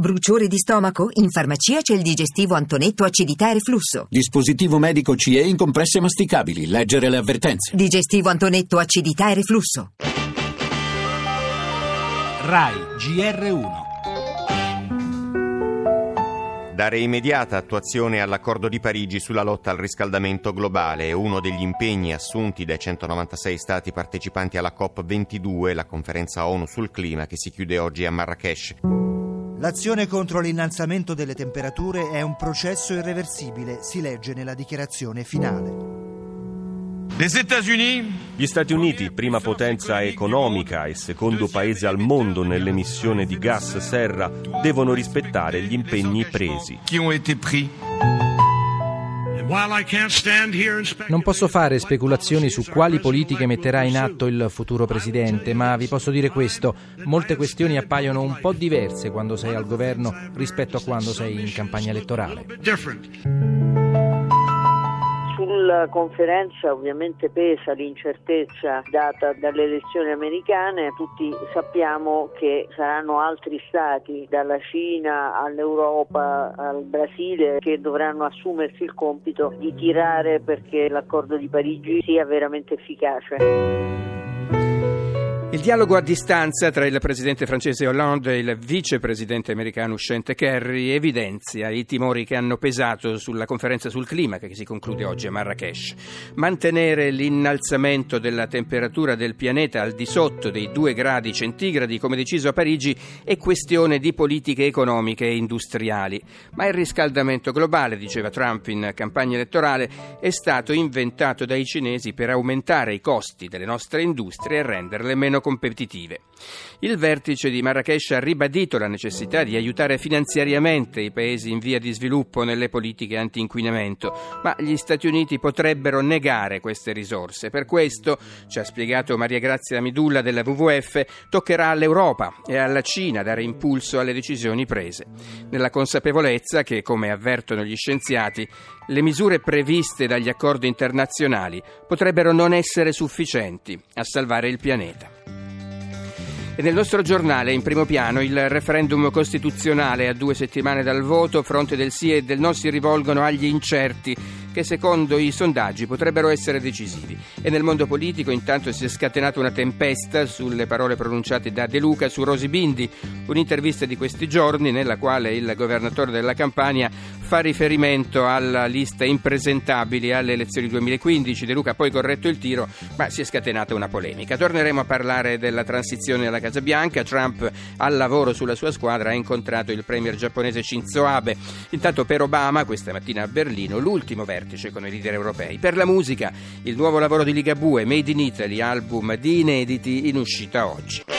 Bruciore di stomaco? In farmacia c'è il digestivo Antonetto acidità e reflusso. Dispositivo medico CE in compresse masticabili. Leggere le avvertenze. Digestivo Antonetto acidità e reflusso. RAI GR1 Dare immediata attuazione all'accordo di Parigi sulla lotta al riscaldamento globale è uno degli impegni assunti dai 196 stati partecipanti alla COP22, la conferenza ONU sul clima che si chiude oggi a Marrakesh. L'azione contro l'innalzamento delle temperature è un processo irreversibile, si legge nella dichiarazione finale. Gli Stati Uniti, prima potenza economica e secondo paese al mondo nell'emissione di gas serra, devono rispettare gli impegni presi. Non posso fare speculazioni su quali politiche metterà in atto il futuro presidente, ma vi posso dire questo, molte questioni appaiono un po' diverse quando sei al governo rispetto a quando sei in campagna elettorale. Sulla conferenza ovviamente pesa l'incertezza data dalle elezioni americane, tutti sappiamo che saranno altri stati, dalla Cina all'Europa al Brasile, che dovranno assumersi il compito di tirare perché l'accordo di Parigi sia veramente efficace. Il dialogo a distanza tra il presidente francese Hollande e il vicepresidente americano uscente Kerry evidenzia i timori che hanno pesato sulla conferenza sul clima che si conclude oggi a Marrakesh. Mantenere l'innalzamento della temperatura del pianeta al di sotto dei 2 gradi centigradi, come deciso a Parigi, è questione di politiche economiche e industriali. Ma il riscaldamento globale, diceva Trump in campagna elettorale, è stato inventato dai cinesi per aumentare i costi delle nostre industrie e renderle meno competitive. Il vertice di Marrakesh ha ribadito la necessità di aiutare finanziariamente i paesi in via di sviluppo nelle politiche anti-inquinamento, ma gli Stati Uniti potrebbero negare queste risorse. Per questo, ci ha spiegato Maria Grazia Midulla della WWF, toccherà all'Europa e alla Cina dare impulso alle decisioni prese, nella consapevolezza che, come avvertono gli scienziati, le misure previste dagli accordi internazionali potrebbero non essere sufficienti a salvare il pianeta. E nel nostro giornale, in primo piano, il referendum costituzionale a due settimane dal voto, fronte del sì e del no si rivolgono agli incerti che secondo i sondaggi potrebbero essere decisivi. E nel mondo politico intanto si è scatenata una tempesta sulle parole pronunciate da De Luca su Rosi Bindi, un'intervista di questi giorni nella quale il governatore della Campania fa riferimento alla lista impresentabili alle elezioni 2015. De Luca ha poi corretto il tiro, ma si è scatenata una polemica. Torneremo a parlare della transizione alla Casa Bianca. Trump al lavoro sulla sua squadra ha incontrato il premier giapponese Shinzo Abe. Intanto per Obama questa mattina a Berlino l'ultimo vertice con i leader europei. Per la musica, il nuovo lavoro di Ligabue, Made in Italy, album di inediti in uscita oggi.